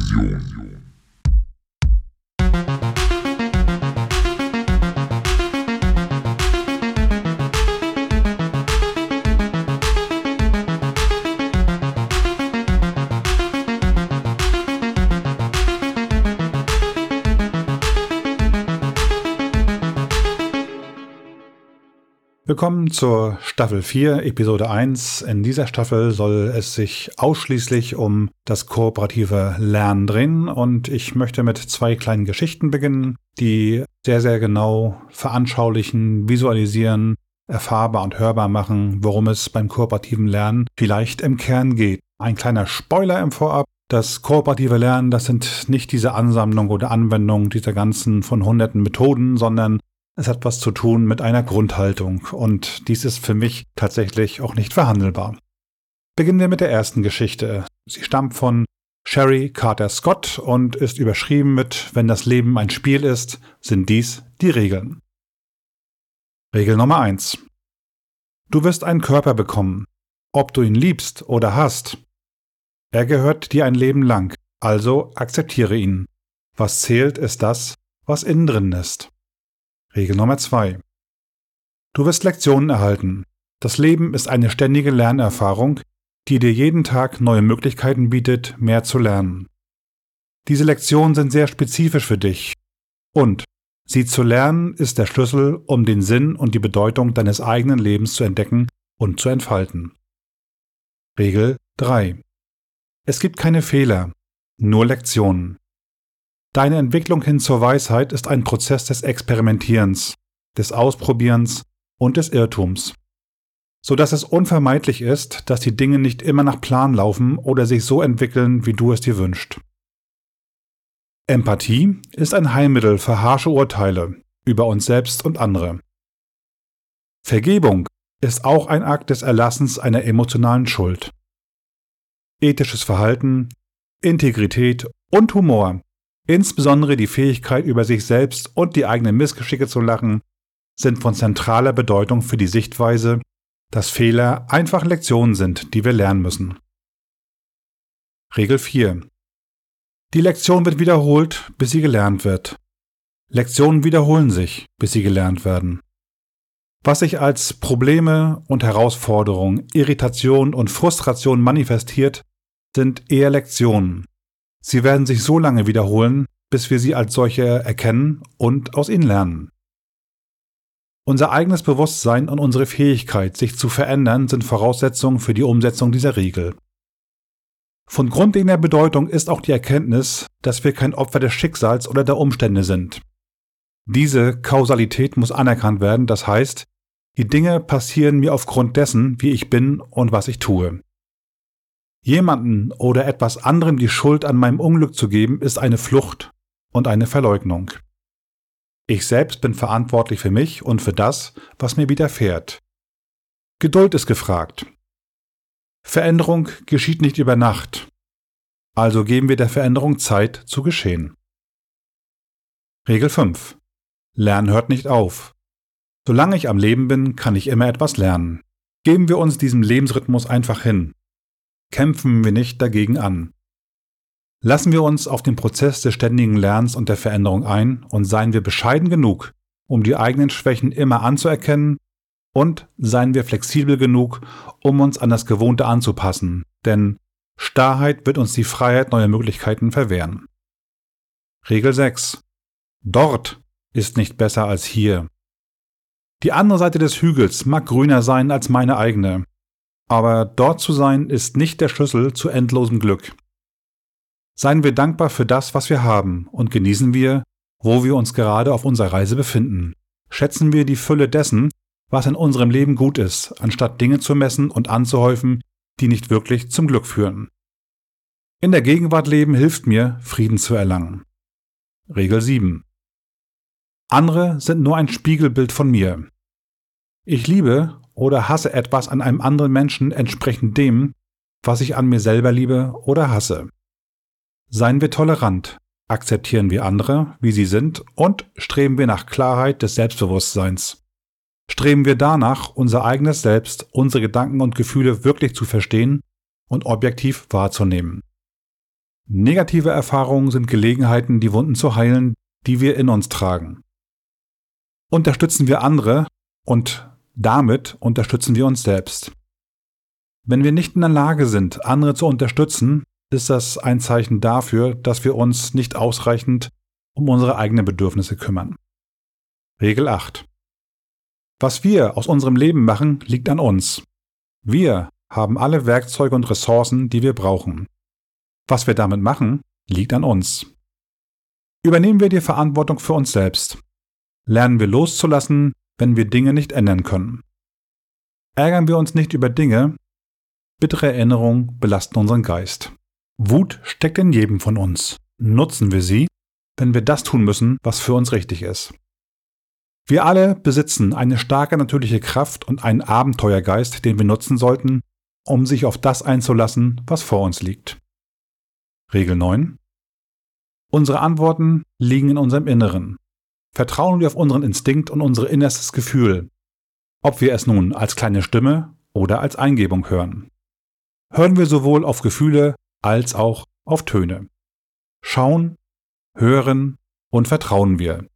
Visión. Willkommen zur Staffel 4, Episode 1. In dieser Staffel soll es sich ausschließlich um das kooperative Lernen drehen und ich möchte mit zwei kleinen Geschichten beginnen, die sehr, sehr genau veranschaulichen, visualisieren, erfahrbar und hörbar machen, worum es beim kooperativen Lernen vielleicht im Kern geht. Ein kleiner Spoiler im Vorab. Das kooperative Lernen, das sind nicht diese Ansammlung oder Anwendung dieser ganzen von hunderten Methoden, sondern es hat was zu tun mit einer Grundhaltung und dies ist für mich tatsächlich auch nicht verhandelbar. Beginnen wir mit der ersten Geschichte. Sie stammt von Sherry Carter Scott und ist überschrieben mit Wenn das Leben ein Spiel ist, sind dies die Regeln. Regel Nummer 1. Du wirst einen Körper bekommen, ob du ihn liebst oder hast. Er gehört dir ein Leben lang, also akzeptiere ihn. Was zählt, ist das, was innen drin ist. Regel Nummer 2. Du wirst Lektionen erhalten. Das Leben ist eine ständige Lernerfahrung, die dir jeden Tag neue Möglichkeiten bietet, mehr zu lernen. Diese Lektionen sind sehr spezifisch für dich. Und sie zu lernen ist der Schlüssel, um den Sinn und die Bedeutung deines eigenen Lebens zu entdecken und zu entfalten. Regel 3. Es gibt keine Fehler, nur Lektionen. Deine Entwicklung hin zur Weisheit ist ein Prozess des Experimentierens, des Ausprobierens und des Irrtums, so dass es unvermeidlich ist, dass die Dinge nicht immer nach Plan laufen oder sich so entwickeln, wie du es dir wünschst. Empathie ist ein Heilmittel für harsche Urteile über uns selbst und andere. Vergebung ist auch ein Akt des Erlassens einer emotionalen Schuld. Ethisches Verhalten, Integrität und Humor Insbesondere die Fähigkeit, über sich selbst und die eigenen Missgeschicke zu lachen, sind von zentraler Bedeutung für die Sichtweise, dass Fehler einfach Lektionen sind, die wir lernen müssen. Regel 4. Die Lektion wird wiederholt, bis sie gelernt wird. Lektionen wiederholen sich, bis sie gelernt werden. Was sich als Probleme und Herausforderungen, Irritation und Frustration manifestiert, sind eher Lektionen, Sie werden sich so lange wiederholen, bis wir sie als solche erkennen und aus ihnen lernen. Unser eigenes Bewusstsein und unsere Fähigkeit, sich zu verändern, sind Voraussetzungen für die Umsetzung dieser Regel. Von grundlegender Bedeutung ist auch die Erkenntnis, dass wir kein Opfer des Schicksals oder der Umstände sind. Diese Kausalität muss anerkannt werden, das heißt, die Dinge passieren mir aufgrund dessen, wie ich bin und was ich tue. Jemanden oder etwas anderem die Schuld an meinem Unglück zu geben, ist eine Flucht und eine Verleugnung. Ich selbst bin verantwortlich für mich und für das, was mir widerfährt. Geduld ist gefragt. Veränderung geschieht nicht über Nacht, also geben wir der Veränderung Zeit zu geschehen. Regel 5. Lernen hört nicht auf. Solange ich am Leben bin, kann ich immer etwas lernen. Geben wir uns diesem Lebensrhythmus einfach hin kämpfen wir nicht dagegen an. Lassen wir uns auf den Prozess des ständigen Lernens und der Veränderung ein und seien wir bescheiden genug, um die eigenen Schwächen immer anzuerkennen und seien wir flexibel genug, um uns an das Gewohnte anzupassen, denn Starrheit wird uns die Freiheit neuer Möglichkeiten verwehren. Regel 6. Dort ist nicht besser als hier. Die andere Seite des Hügels mag grüner sein als meine eigene, aber dort zu sein ist nicht der Schlüssel zu endlosem Glück. Seien wir dankbar für das, was wir haben, und genießen wir, wo wir uns gerade auf unserer Reise befinden. Schätzen wir die Fülle dessen, was in unserem Leben gut ist, anstatt Dinge zu messen und anzuhäufen, die nicht wirklich zum Glück führen. In der Gegenwart leben hilft mir, Frieden zu erlangen. Regel 7. Andere sind nur ein Spiegelbild von mir. Ich liebe oder hasse etwas an einem anderen Menschen entsprechend dem, was ich an mir selber liebe oder hasse. Seien wir tolerant, akzeptieren wir andere, wie sie sind, und streben wir nach Klarheit des Selbstbewusstseins. Streben wir danach, unser eigenes Selbst, unsere Gedanken und Gefühle wirklich zu verstehen und objektiv wahrzunehmen. Negative Erfahrungen sind Gelegenheiten, die Wunden zu heilen, die wir in uns tragen. Unterstützen wir andere und damit unterstützen wir uns selbst. Wenn wir nicht in der Lage sind, andere zu unterstützen, ist das ein Zeichen dafür, dass wir uns nicht ausreichend um unsere eigenen Bedürfnisse kümmern. Regel 8. Was wir aus unserem Leben machen, liegt an uns. Wir haben alle Werkzeuge und Ressourcen, die wir brauchen. Was wir damit machen, liegt an uns. Übernehmen wir die Verantwortung für uns selbst. Lernen wir loszulassen, wenn wir Dinge nicht ändern können. Ärgern wir uns nicht über Dinge, bittere Erinnerungen belasten unseren Geist. Wut steckt in jedem von uns. Nutzen wir sie, wenn wir das tun müssen, was für uns richtig ist. Wir alle besitzen eine starke natürliche Kraft und einen Abenteuergeist, den wir nutzen sollten, um sich auf das einzulassen, was vor uns liegt. Regel 9. Unsere Antworten liegen in unserem Inneren. Vertrauen wir auf unseren Instinkt und unser innerstes Gefühl, ob wir es nun als kleine Stimme oder als Eingebung hören. Hören wir sowohl auf Gefühle als auch auf Töne. Schauen, hören und vertrauen wir.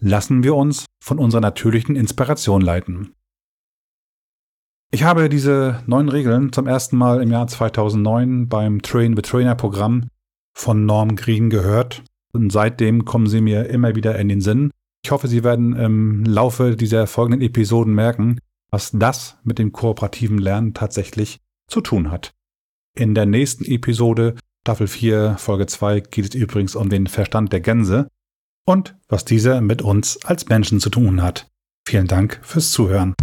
Lassen wir uns von unserer natürlichen Inspiration leiten. Ich habe diese neun Regeln zum ersten Mal im Jahr 2009 beim Train the Trainer Programm von Norm Green gehört und seitdem kommen sie mir immer wieder in den Sinn. Ich hoffe, Sie werden im Laufe dieser folgenden Episoden merken, was das mit dem kooperativen Lernen tatsächlich zu tun hat. In der nächsten Episode, Staffel 4, Folge 2, geht es übrigens um den Verstand der Gänse und was dieser mit uns als Menschen zu tun hat. Vielen Dank fürs Zuhören.